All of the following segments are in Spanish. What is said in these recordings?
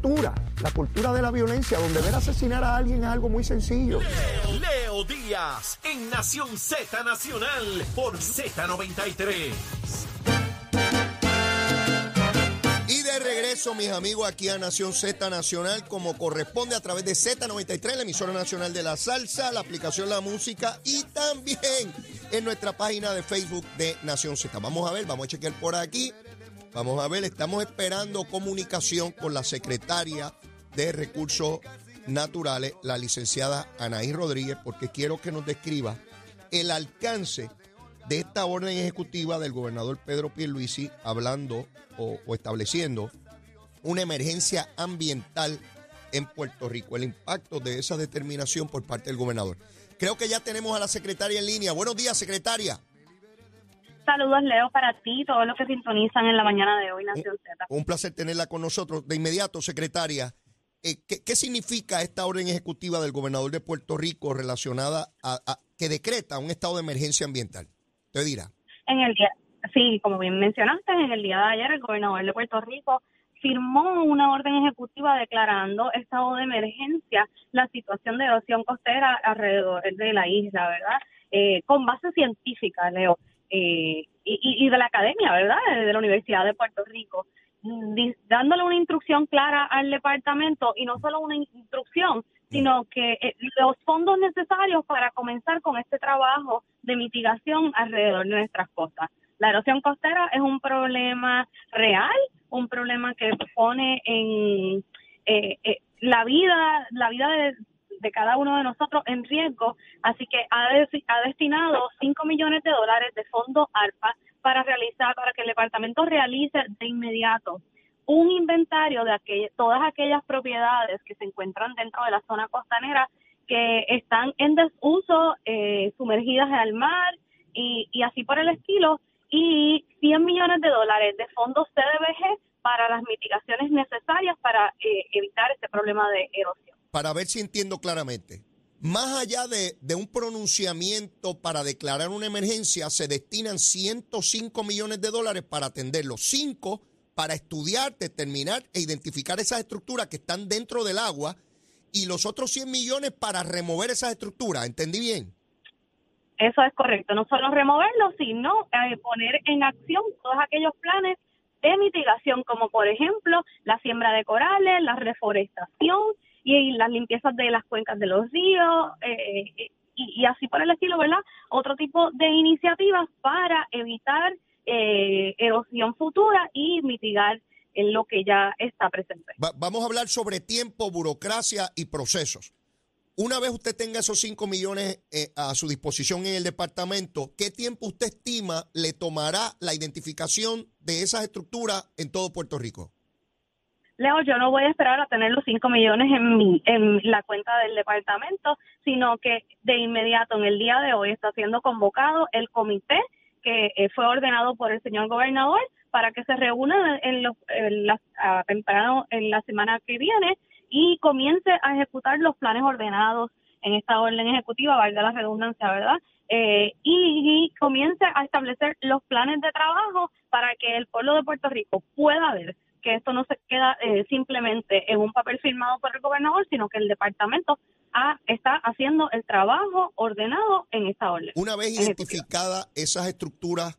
cultura, la cultura de la violencia, donde ver asesinar a alguien es algo muy sencillo. Leo Díaz en Nación Z Nacional por Z93. Y de regreso, mis amigos, aquí a Nación Z Nacional, como corresponde a través de Z93, la emisora nacional de la salsa, la aplicación La Música y también en nuestra página de Facebook de Nación Z. Vamos a ver, vamos a chequear por aquí. Vamos a ver, estamos esperando comunicación con la secretaria de Recursos Naturales, la licenciada Anaí Rodríguez, porque quiero que nos describa el alcance de esta orden ejecutiva del gobernador Pedro Pierluisi hablando o, o estableciendo una emergencia ambiental en Puerto Rico, el impacto de esa determinación por parte del gobernador. Creo que ya tenemos a la secretaria en línea. Buenos días, secretaria. Saludos, Leo, para ti y todos los que sintonizan en la mañana de hoy, Nación Z. Un placer tenerla con nosotros. De inmediato, secretaria, eh, ¿qué, qué significa esta orden ejecutiva del gobernador de Puerto Rico relacionada a, a- que decreta un estado de emergencia ambiental? Te dirá. En el día, sí, como bien mencionaste, en el día de ayer el gobernador de Puerto Rico firmó una orden ejecutiva declarando estado de emergencia la situación de erosión costera alrededor de la isla, ¿verdad? Eh, con base científica, Leo, eh, y, y- de la academia, ¿verdad? De la Universidad de Puerto Rico, mm, dándole una instrucción clara al departamento y no solo una instrucción, sino que eh, los fondos necesarios para comenzar con este trabajo de mitigación alrededor de nuestras costas. La erosión costera es un problema real, un problema que pone en eh, eh, la vida, la vida de, de cada uno de nosotros en riesgo, así que ha, destinado 5 millones de dólares de fondo ARPA para realizar, para que el departamento realice de inmediato un inventario de todas aquellas propiedades que se encuentran dentro de la zona costanera que están en desuso, eh, sumergidas al mar y, y así por el estilo, y 100 millones de dólares de fondos CDBG para las mitigaciones necesarias para eh, evitar este problema de erosión. Para ver si entiendo claramente. Más allá de, de un pronunciamiento para declarar una emergencia, se destinan 105 millones de dólares para atenderlo. Cinco para estudiar, determinar e identificar esas estructuras que están dentro del agua y los otros 100 millones para remover esas estructuras. ¿Entendí bien? Eso es correcto, no solo removerlo, sino eh, poner en acción todos aquellos planes de mitigación, como por ejemplo la siembra de corales, la reforestación y, las limpiezas de las cuencas de los ríos, eh, y, y así por el estilo, ¿verdad? Otro tipo de iniciativas para evitar eh, erosión futura y mitigar en lo que ya está presente. Va- vamos a hablar sobre tiempo, burocracia y procesos. Una vez usted tenga esos 5 millones eh, a su disposición en el departamento, ¿qué tiempo usted estima le tomará la identificación de esas estructuras en todo Puerto Rico? Leo, yo no voy a esperar a tener los 5 millones en, mi, en la cuenta del departamento, sino que de inmediato en el día de hoy está siendo convocado el comité que eh, fue ordenado por el señor gobernador para que se reúnan en los, en la- temprano en la semana que viene y comience a ejecutar los planes ordenados en esta orden ejecutiva, valga la redundancia, ¿verdad? Eh, y, y comience a establecer los planes de trabajo para que el pueblo de Puerto Rico pueda ver que esto no se queda eh, simplemente en un papel firmado por el gobernador, sino que el departamento está haciendo el trabajo ordenado en esta orden. Una vez identificadas esas estructuras,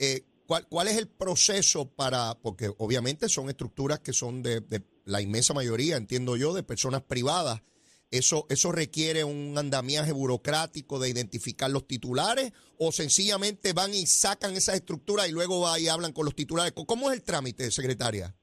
eh, ¿cuál, cuál es el proceso para, porque obviamente son estructuras que son de, de la inmensa mayoría, entiendo yo, de personas privadas? Eso, ¿Eso requiere un andamiaje burocrático de identificar los titulares o sencillamente van y sacan esas estructuras y luego va y hablan con los titulares? ¿Cómo es el trámite, secretaria?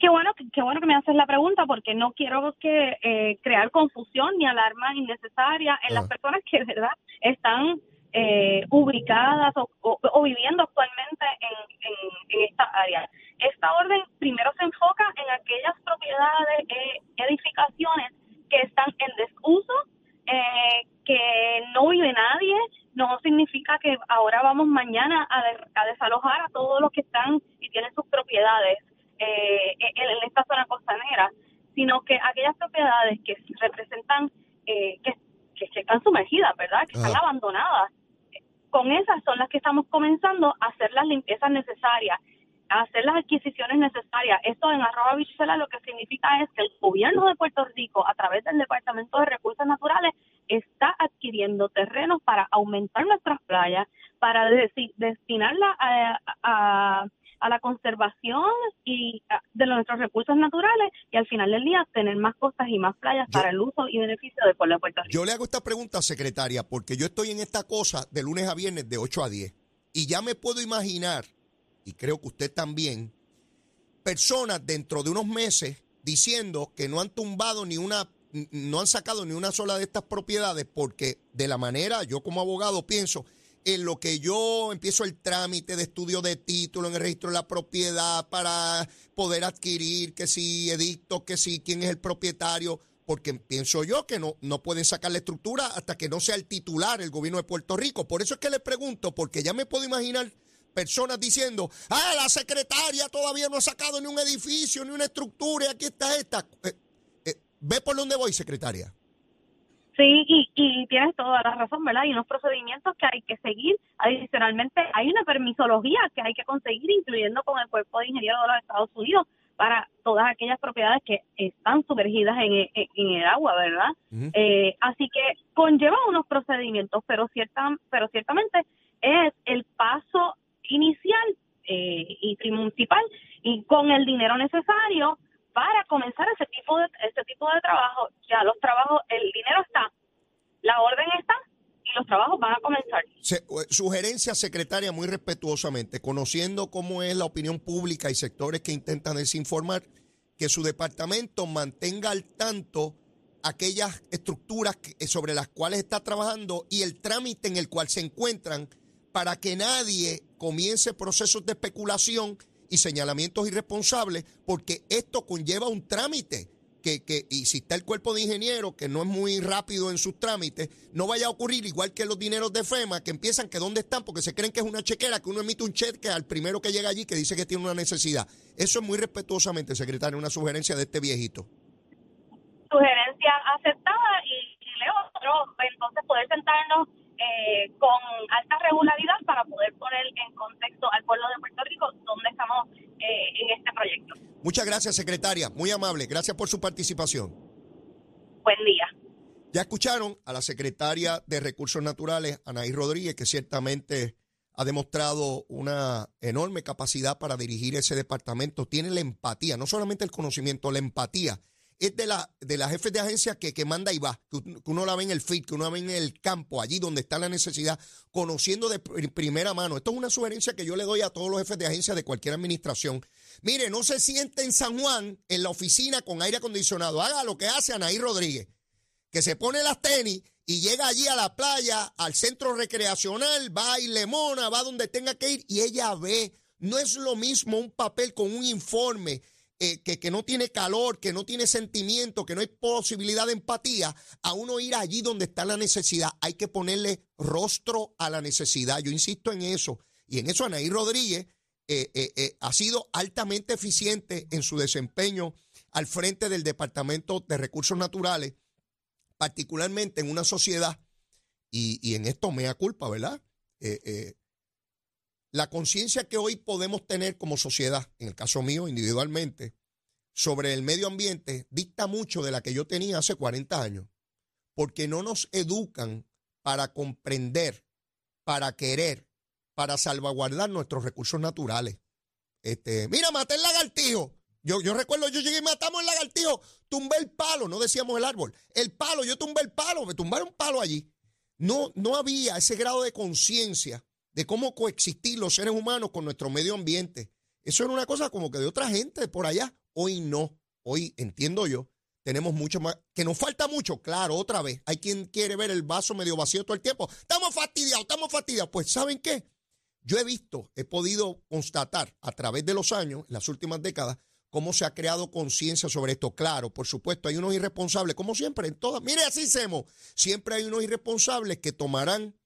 Qué bueno, qué bueno que me haces la pregunta porque no quiero que eh, crear confusión ni alarma innecesaria en las Ah. personas que de verdad están eh, ubicadas o, o- o viviendo actualmente en, en- en esta área. Esta orden primero se enfoca en aquellas propiedades, eh, edificaciones que están en desuso, eh, que no vive nadie, no significa que ahora vamos mañana a, de- a desalojar a todos los que están y tienen sus propiedades eh, en, en esta zona costanera, sino que aquellas propiedades que representan, eh, que, están sumergidas, ¿verdad? Que están abandonadas. Con esas son las que estamos comenzando a hacer las limpiezas necesarias. hacer las adquisiciones necesarias. Esto en arroba bichuela lo que significa es que el gobierno de Puerto Rico, a través del Departamento de Recursos Naturales, está adquiriendo terrenos para aumentar nuestras playas, para destinarla a, la conservación y de nuestros recursos naturales y al final del día tener más costas y más playas para el uso y beneficio del pueblo de Puerto Rico. Yo le hago esta pregunta, secretaria, porque yo estoy en esta cosa de lunes a viernes de 8 a 10 y ya me puedo imaginar y creo que usted también, personas dentro de unos meses diciendo que no han tumbado ni una, no han sacado ni una sola de estas propiedades porque de la manera, yo como abogado pienso, en lo que yo empiezo el trámite de estudio de título en el registro de la propiedad para poder adquirir, que si edicto, que si quién es el propietario, porque pienso yo que no, no pueden sacar la estructura hasta que no sea el titular el gobierno de Puerto Rico. Por eso es que le pregunto, porque ya me puedo imaginar personas diciendo, ah, la secretaria todavía no ha sacado ni un edificio, ni una estructura, y aquí está esta. Eh, eh, ¿Ve por dónde voy, secretaria? Sí, y, y tienes toda la razón, ¿verdad? Hay unos procedimientos que hay que seguir. Adicionalmente, hay una permisología que hay que conseguir, incluyendo con el Cuerpo de Ingenieros de los Estados Unidos, para todas aquellas propiedades que están sumergidas en, en, el agua, ¿verdad? eh, así que conlleva unos procedimientos, pero, cierta, pero ciertamente es el paso inicial eh, y principal y con el dinero necesario para comenzar ese tipo de ese tipo de trabajo. Ya los trabajos, el dinero está, la orden está y los trabajos van a comenzar. sugerencia, secretaria, muy respetuosamente, conociendo cómo es la opinión pública y sectores que intentan desinformar, que su departamento mantenga al tanto aquellas estructuras sobre las cuales está trabajando y el trámite en el cual se encuentran para que nadie comience procesos de especulación y señalamientos irresponsables, porque esto conlleva un trámite. Que, que, y si está el cuerpo de ingenieros, que no es muy rápido en sus trámites, no vaya a ocurrir igual que los dineros de FEMA, que empiezan que dónde están, porque se creen que es una chequera, que uno emite un cheque al primero que llega allí que dice que tiene una necesidad. Eso es muy respetuosamente, secretario, una sugerencia de este viejito. Sugerencia aceptada y, y leo otro, entonces poder sentarnos eh, con alta regularidad para poder poner en contexto al pueblo de Puerto Rico donde estamos eh, en este proyecto. Muchas gracias, secretaria. Muy amable. Gracias por su participación. Buen día. Ya escucharon a la secretaria de Recursos Naturales, Anaí Rodríguez, que ciertamente ha demostrado una enorme capacidad para dirigir ese departamento. Tiene la empatía, no solamente el conocimiento, la empatía es de la, de la jefes de agencia que, que manda y va, que, uno la ve en el feed, que uno la ve en el campo, allí donde está la necesidad, conociendo de primera mano. Esto es una sugerencia que yo le doy a todos los jefes de agencia de cualquier administración. Mire, no se siente en San Juan, en la oficina con aire acondicionado. Haga lo que hace Anaí Rodríguez, que se pone las tenis y llega allí a la playa, al centro recreacional, va y lemona, va donde tenga que ir y ella ve. No es lo mismo un papel con un informe eh, que, no tiene calor, que no tiene sentimiento, que no hay posibilidad de empatía, a uno ir allí donde está la necesidad. Hay que ponerle rostro a la necesidad. Yo insisto en eso. Y en eso Anaí Rodríguez eh, eh, ha sido altamente eficiente en su desempeño al frente del Departamento de Recursos Naturales, particularmente en una sociedad, y, y en esto me culpa, ¿verdad? La conciencia que hoy podemos tener como sociedad, en el caso mío individualmente, sobre el medio ambiente, dicta mucho de la que yo tenía hace 40 años, porque no nos educan para comprender, para querer, para salvaguardar nuestros recursos naturales. Este, mira, maté el lagartijo. Yo, yo recuerdo, yo llegué y matamos el lagartijo, tumbé el palo, no decíamos el árbol, el palo, yo tumbé el palo, me tumbaron un palo allí. No, no había ese grado de conciencia de cómo coexistir los seres humanos con nuestro medio ambiente. Eso era una cosa como que de otra gente por allá. Hoy no. Hoy entiendo yo. Tenemos mucho más. Que nos falta mucho, claro, otra vez. Hay quien quiere ver el vaso medio vacío todo el tiempo. Estamos fastidiados, estamos fastidiados. Pues, ¿saben qué? Yo he visto, he podido constatar a través de los años, en las últimas décadas, cómo se ha creado conciencia sobre esto. Claro, por supuesto, hay unos irresponsables, como siempre, en todas. Mire, así hacemos. Siempre hay unos irresponsables que tomarán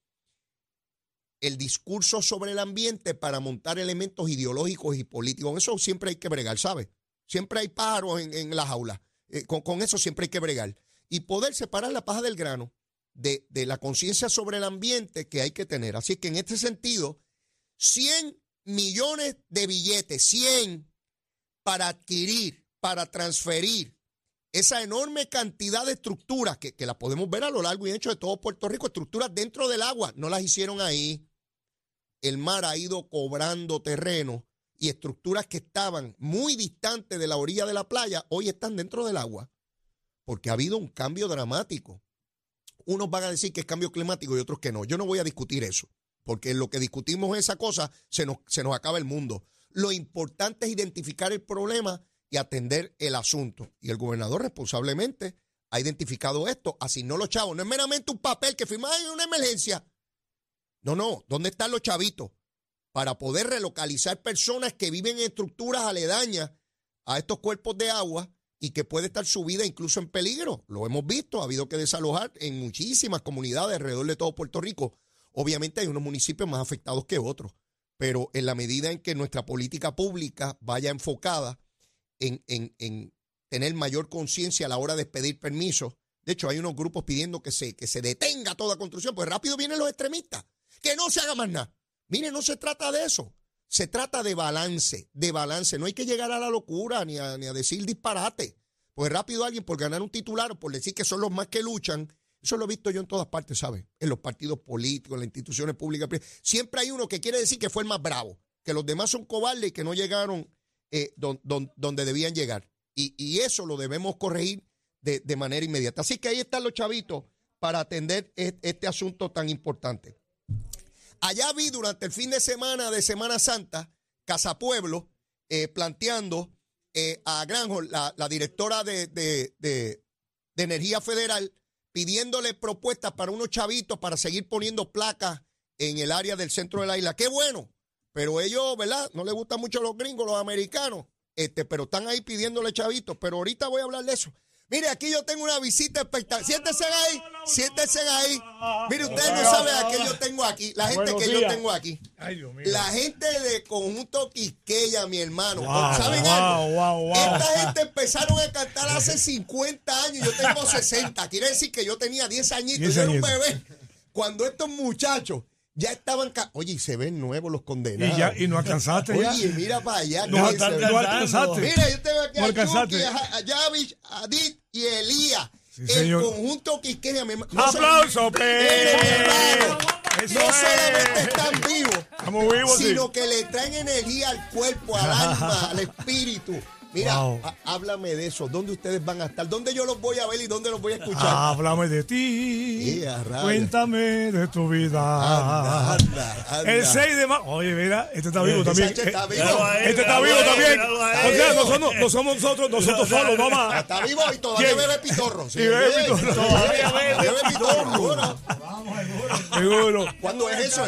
el discurso sobre el ambiente para montar elementos ideológicos y políticos. Eso siempre hay que bregar, ¿sabes? Siempre hay en, en las aulas. Eh, con, eso siempre hay que bregar. Y poder separar la paja del grano de, de la conciencia sobre el ambiente que hay que tener. Así que en este sentido, 100 millones de billetes, 100, para adquirir, para transferir esa enorme cantidad de estructuras que, que las podemos ver a lo largo y ancho de todo Puerto Rico, estructuras dentro del agua, no las hicieron ahí. El mar ha ido cobrando terreno y estructuras que estaban muy distantes de la orilla de la playa, hoy están dentro del agua, porque ha habido un cambio dramático. Unos van a decir que es cambio climático y otros que no. Yo no voy a discutir eso, porque en lo que discutimos esa cosa se nos, se nos acaba el mundo. Lo importante es identificar el problema y atender el asunto. Y el gobernador responsablemente ha identificado esto, asignó los chavos. No es meramente un papel que firma en una emergencia. No, no, ¿dónde están los chavitos? Para poder relocalizar personas que viven en estructuras aledañas a estos cuerpos de agua y que puede estar su vida incluso en peligro. Lo hemos visto, ha habido que desalojar en muchísimas comunidades alrededor de todo Puerto Rico. Obviamente hay unos municipios más afectados que otros, pero en la medida en que nuestra política pública vaya enfocada en, en, en tener mayor conciencia a la hora de pedir permisos, de hecho hay unos grupos pidiendo que se, que se detenga toda construcción, pues rápido vienen los extremistas, que no se haga más nada. Mire, no se trata de eso. Se trata de balance, de balance. No hay que llegar a la locura ni a, ni a decir disparate. Pues rápido alguien por ganar un titular o por decir que son los más que luchan. Eso lo he visto yo en todas partes, ¿sabes? En los partidos políticos, en las instituciones públicas. Siempre hay uno que quiere decir que fue el más bravo, que los demás son cobardes y que no llegaron eh, don- don- donde debían llegar. Y, y eso lo debemos corregir de, de manera inmediata. Así que ahí están los chavitos para atender e- este asunto tan importante. Allá vi durante el fin de semana de Semana Santa, Casa Pueblo, eh, planteando eh, a Granholm, la, la directora de, de- de- de Energía Federal, pidiéndole propuestas para unos chavitos para seguir poniendo placas en el área del centro de la isla. Qué bueno, pero ellos, ¿verdad? No les gustan mucho los gringos, los americanos, este, pero están ahí pidiéndole chavitos. Pero ahorita voy a hablar de eso. Mire, aquí yo tengo una visita espectacular. Siéntense ahí, siéntense ahí. Mire, ustedes no saben a qué yo tengo aquí, la gente Buenos que yo tengo aquí. Ay, Dios mío. La gente de Conjunto Quisqueya, mi hermano. Wow, ¿Saben wow, algo? wow. Esta gente empezaron a cantar hace 50 años. Yo tengo 60. Quiere decir que yo tenía 10 añitos. 10 yo era un bebé. Cuando estos muchachos ya estaban. ca- Oye, y se ven nuevos los Y, condenados. ya, y no alcanzaste ya. Oye, mira para allá. No, se no alcanzaste. Mira, yo tengo aquí No a alcanzaste. Chucky, a, a Yavish, a Adit y Elías. Sí, el señor. conjunto Quisqueya. mi hermano. No ¡Aplauso! Mire, mi hermano, Eso No es. solamente están vivos, Estamos vivos, sí. sino que le traen energía al cuerpo, al alma, al espíritu. Mira, Wow. háblame de eso. ¿Dónde ustedes van a estar? ¿Dónde yo los voy a ver y dónde los voy a escuchar? Háblame de ti. Cuéntame de tu vida. Anda, anda, anda. El 6 de mayo. Oye, mira, este está vivo también. Está Eh, vivo. Este está vivo también. O sea, no somos, no somos nosotros, nosotros solos, mamá. Está vivo y todavía ¿Quién? bebe pitorro. Sí, Y bebe pitorro. Todavía bebe pitorro. seguro. Seguro. ¿Cuándo es eso?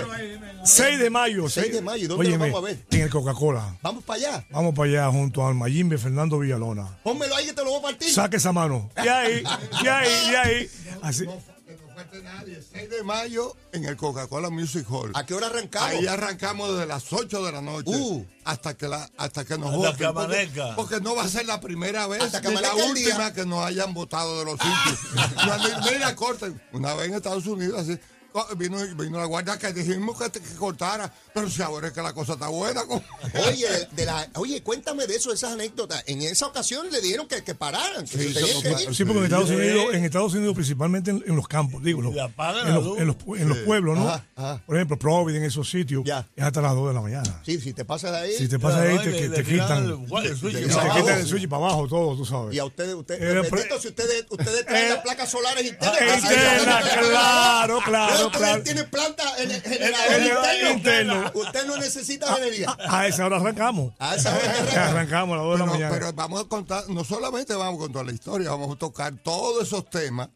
6 de mayo. 6 de mayo. ¿Y dónde lo Óyeme, vamos a ver? En el Coca-Cola. Vamos para allá. Vamos para allá junto al Mayimbe Fernando Villalona. Pónmelo ahí que te lo voy a partir. Saque esa mano. Y ahí, y ahí, y ahí. Así. Que no falte nadie. 6 de mayo en el Coca-Cola Music Hall. ¿A qué hora arrancamos? Ahí arrancamos desde las 8 de la noche Uh. hasta que la, hasta que nos voten. que porque, porque no va a ser la primera vez Hasta que ni la el día. última que nos hayan votado de los sitios. Cuando- Mira, corte. Una vez en Estados Unidos así. Vino, vino la guardia que dijimos que, que cortara, pero si ahora es que la cosa está buena. Oye, de, de la, oye, cuéntame de eso, esas anécdotas. En esa ocasión le dijeron que, que pararan, que Sí, que porque en Estados Unidos, en Estados Unidos principalmente en, en los campos, digo, los- Y en, los, en, los, en los pueblos, ¿no? Ajá, ajá. Por ejemplo, Providence, en esos sitios, Ya. es hasta las 2 de la mañana. Sí, si te pasas de ahí. Si te pasas ahí, Claro, te, y te- le- te le tiran quitan. el- el switch te para quitan abajo. el switch para abajo, todo, tú sabes. Y a ustedes, ustedes, Eh, si ustedes, ustedes traen Eh, las placas solares internas, sí, sí, claro, sí. Claro, claro. tienen planta en el, En el interno. Usted no necesita energía. A esa hora arrancamos. A esa hora que arranca. Arrancamos a las 2 de la Pero, mañana. pero vamos a contar, no solamente vamos a contar la historia, vamos a tocar todos esos temas,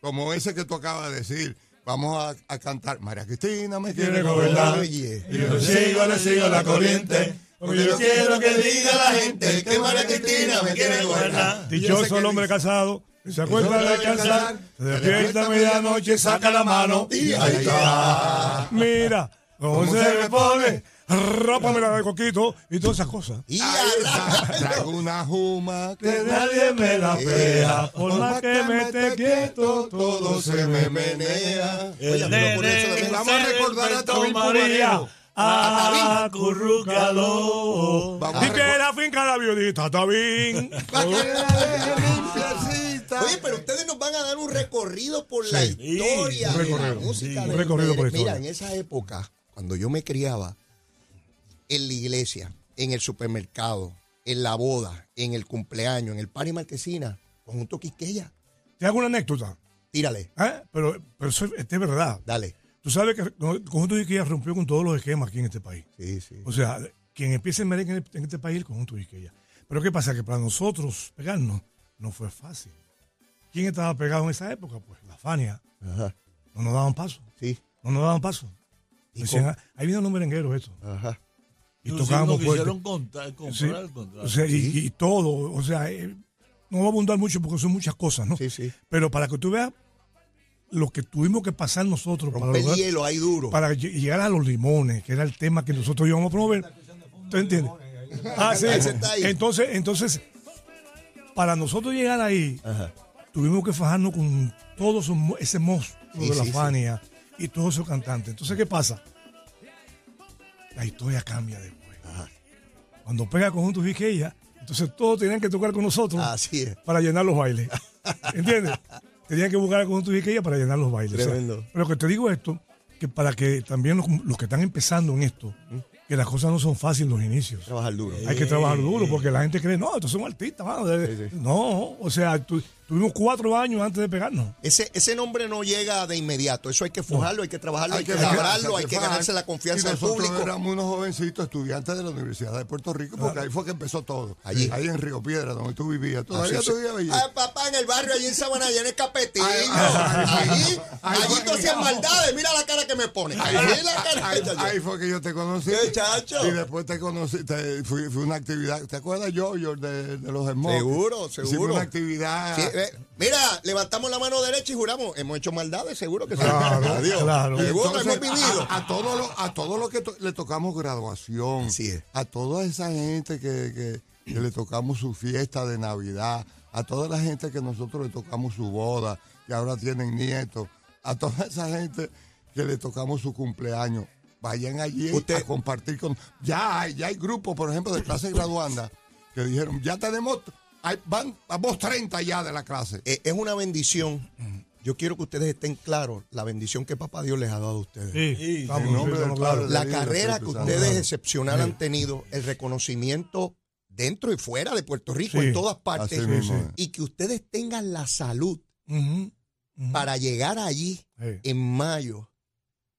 como ese que tú acabas de decir. Vamos a, a cantar María Cristina me quiere gobernar. gobernar. Oye. Y yo le sigo, le sigo la corriente. Porque yo quiero que diga la gente que María Cristina me quiere gobernar. Dichoso el hombre casado. Se acuerda de descansar, se despierta a medianoche, saca la mano Y ahí está. Mira, cómo ¿Cómo se me me pone, rápame la de coquito y todas esas cosas. Y Ahí a está. Traigo una juma que nadie me la pea, por más que me esté quieto, todo se me menea. Oye, vamos a recordar a Toby María, acurrúcalo. Y que la finca la viudita está bien. Para que la deje Oye, pero ustedes nos van a dar un recorrido por la Sí. historia Un de la música. Sí, de un recorrido por la Mira, historia. en esa época, cuando yo me criaba, en la iglesia, en el supermercado, en la boda, en el cumpleaños, en el party marquesina, conjunto Quisqueya, Te hago una anécdota. tírale, ¿eh? Pero, pero eso es, es verdad. dale. Tú sabes que el conjunto de Isqueya rompió con todos los esquemas aquí en este país. Sí, sí. O sea, quien empieza el merengue en en este país es el conjunto de Isqueya. Pero ¿qué pasa? Que para nosotros pegarnos no fue fácil. ¿Quién estaba pegado en esa época? Pues la Fania. Ajá, No nos daban paso. sí, No nos daban paso. ¿Y Decían? "Ah, ahí vienen los merengueros esto. ajá. Y Inclusive tocábamos fuerte. quisieron contar, Sí. comprar el contrato. O sea, y, y todo. O sea, eh, no voy a abundar mucho porque son muchas cosas, ¿no? Sí, sí. Pero para que tú veas lo que tuvimos que pasar nosotros para, lograr- hielo ahí duro. para lle- llegar a los limones, que era el tema que nosotros íbamos a promover. ¿Tú entiendes? Ah, sí. Entonces, entonces, para nosotros llegar ahí, Ajá. Tuvimos que fajarnos con todo mo- ese monstruo Sí, de la sí, sí. Fania y todos esos cantantes. Entonces, ¿qué pasa? La historia cambia después. Cuando pega conjunto Viqueya, entonces todos tenían que tocar con nosotros Así es. para llenar los bailes. ¿Entiendes? Tenían que buscar el conjunto Viqueya para llenar los bailes. O sea, Tremendo. pero que te digo esto, que para que también los, los que están empezando en esto, que las cosas no son fáciles los inicios. Trabajar duro. Hay que trabajar duro porque la gente cree, no, estos son artistas. mano, de- No, o sea, tu- tuvimos cuatro años antes de pegarnos. Ese, ese nombre no llega de inmediato. Eso hay que forjarlo, hay que trabajarlo, hay, que, labrarlo, hay que ganarse la confianza del nosotros público. éramos unos jovencitos estudiantes de la Universidad de Puerto Rico, porque ahí fue que empezó todo. Allí. Ahí en Río Piedra, donde tú vivías. Todavía tú vivías allí. Ah, papá, en el barrio, allí en Sabana, allá en el Capetillo. Allí, allí tú hacías maldades. Mira la cara que me pone. Ahí, Ahí la cara. ahí- ahí fue que yo te conocí. ¿Qué, chacho? Y después te conocí, te, fui, fui una actividad. ¿Te acuerdas, yo, yo de, de los Smokes? Seguro, seguro. una actividad. Sí, eh, mira, levantamos la mano derecha y juramos. Hemos hecho maldades, seguro que sí. Claro, Adiós. claro. Seguro Entonces, hemos vivido. A, a todo lo, a todo lo que to- le tocamos graduación. Así es. A toda esa gente que, que- que le tocamos su fiesta de Navidad. A toda la gente que nosotros le tocamos su boda, que ahora tienen nietos. A toda esa gente que le tocamos su cumpleaños. Vayan allí Usted- a compartir con. Ya hay, ya hay grupos, por ejemplo, de clase graduanda que dijeron, ya tenemos. Hay- van, vamos 30 ya de la clase. Eh, es una bendición. Yo quiero que ustedes estén claros la bendición que Papá Dios les ha dado a ustedes. Sí, Sí, sí. La carrera que ustedes excepcional han tenido, el reconocimiento dentro y fuera de Puerto Rico, Sí. en todas partes, y que ustedes tengan la salud para llegar allí Sí. en mayo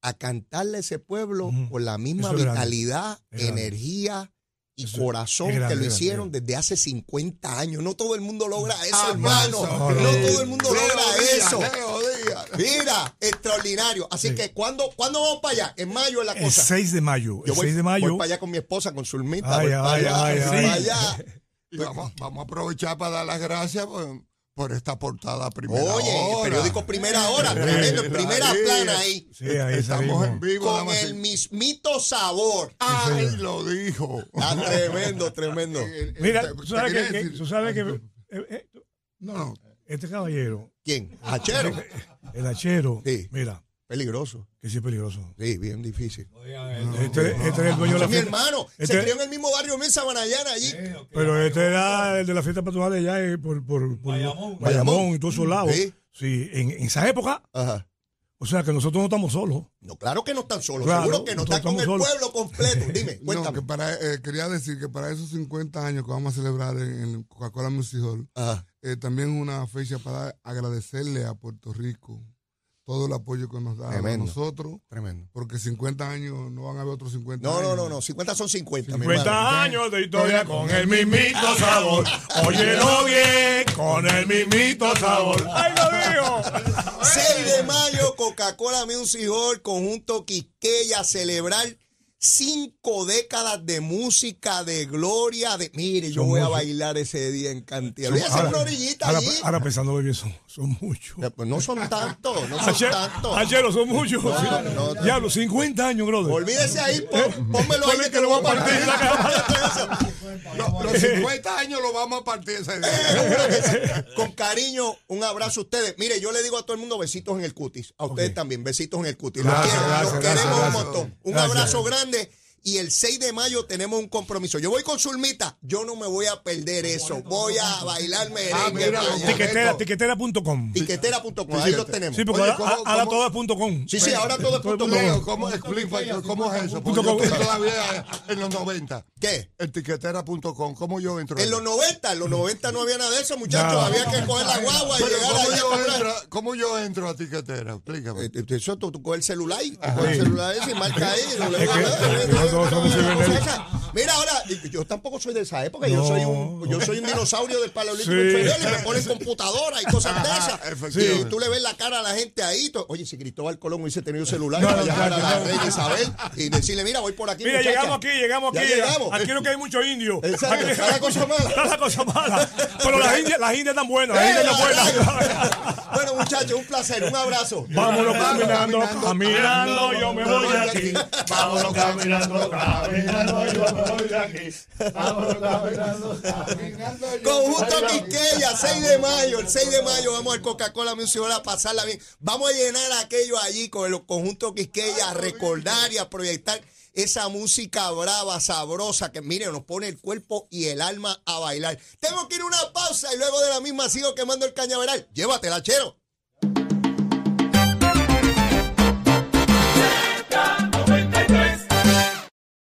a cantarle a ese pueblo con la misma Eso es grande. vitalidad, energía y Eso es- corazón grande, que lo grande, hicieron es desde hace 50 años. No todo el mundo logra eso, Ah, hermano. no, todo el mundo logra Díaz, eso. Mira, extraordinario. Así Sí. que, ¿cuándo, ¿cuándo vamos para allá? En mayo es la El cosa. 6 de mayo. Yo El voy, 6 de mayo. voy para allá con mi esposa, con Zulmita. Ay, voy para ay, allá, ay, voy ay. para allá. Y vamos, vamos a aprovechar para dar las gracias por, por esta portada primera Oye, el periódico Primera Hora, tremendo, en primera Ahí, plana ahí. Sí, ahí Estamos salimos. en vivo. Con el mismito sabor. Ay, lo dijo. Ah, tremendo, tremendo. Mira, tú sabes que, tú sabes que eh, eh, No, no. este caballero, ¿Quién? Hachero. el hachero, Sí. mira, Peligroso. que sí es peligroso. Sí, bien difícil. Este, este es el dueño de la Es mi fiesta. hermano. Se Este- crió en el mismo barrio en Sabanayana allí. Pero este era el de la fiesta patronal allá eh, por, por, por Bayamón. Bayamón y todos esos lados. Sí. Sí, en, en esa época, Ajá. o sea que nosotros no estamos solos. No, claro que no están solos. Claro, Seguro que no están con el solos. pueblo completo. Dime, No, cuéntame. que para, eh, quería decir que para esos 50 años que vamos a celebrar en, en Coca-Cola Music Hall, Ajá. eh, también es una fecha para agradecerle a Puerto Rico todo el apoyo que nos da a Tremendo. nosotros, Tremendo. porque 50 años no van a haber otros 50 No, años. no, no, no. 50 son 50. mi 50 hermano. años de historia con el mismito sabor. Óyelo bien, con el mismito sabor. ¡Ay, lo digo! 6 de mayo, Coca-Cola Music Hall, conjunto Quisqueya, a celebrar cinco décadas de música, de gloria, de... Mire, yo Son voy a bailar ese día en cantidad. Voy a hacer Ahora- una orillita ahora, allí. ahora pensándolo bien, son, son muchos. Ya, pues no son tantos, no son Ayer, tantos. ayer son muchos. No, no, no. Diablo, 50 años, brother. Olvídese ahí, pon- pónmelo ahí Ponle que lo voy a partir. Los, los 50 años lo vamos a partir ese día. Seguro que sí. Con cariño, un abrazo a ustedes. Mire, yo le digo a todo el mundo besitos en el cutis. A ustedes también, besitos en el cutis. Los quiero, gracias, los gracias, queremos un gracias. montón. Un abrazo grande. Y el 6 de mayo tenemos un compromiso. Yo voy con Zulmita. Yo no me voy a perder eso. Voy a bailar Ah, merengue. allá. Tiquetera, tiquetera.com. Tiquetera.com. Ahí lo tenemos. Sí, porque Oye, ahora, ¿cómo- ahora cómo? todo es punto com. Sí, sí, ahora todo es punto com. Leo, ¿cómo explica cómo es eso? Porque Punto yo estoy todavía en los 90. ¿Qué? Etiquetera.com, ¿cómo yo entro? En los 90, en los 90 no había nada de eso, muchachos. No. Había que coger la guagua y Pero llegar ¿cómo allá yo, entro, ¿cómo yo entro a Tiquetera? Explícame. Eh, eh, Eso tú, tú coges el celular, tú coges el celular ese y marca ahí. Que no todos somos cibernéticos. Mira, ahora, yo tampoco soy de esa época. Yo soy un yo soy un dinosaurio del paleolítico Sí. inferior y me ponen computadora y cosas de esas. Y tú le ves la cara a la gente ahí. Oye, si Cristóbal Colón hubiese tenido celular No, para no, llamar a la reina Isabel y decirle, mira, voy por aquí, Mira, muchacha. llegamos aquí, llegamos Ya aquí. llegamos. Aquí lo que hay mucho indio. Exacto, está la cosa mala. Está la cosa mala. Pero las indias, las indias están buenas, las ¡Eh, indias están buenas. Bueno, muchachos, un placer, un abrazo. Vámonos caminando, caminando, yo me voy de aquí. Vámonos caminando, caminando, yo me voy de aquí. Vámonos caminando, caminando. Conjunto. Quisqueya, 6 de mayo. El 6 de mayo vamos al Coca-Cola Music a pasarla bien. Vamos a llenar aquello allí con el conjunto Quisqueya, a recordar y a proyectar esa música brava, sabrosa, que mire, nos pone el cuerpo y el alma a bailar. Tengo que ir a una pausa y luego de la misma sigo quemando el cañaveral. Llévatela, chero.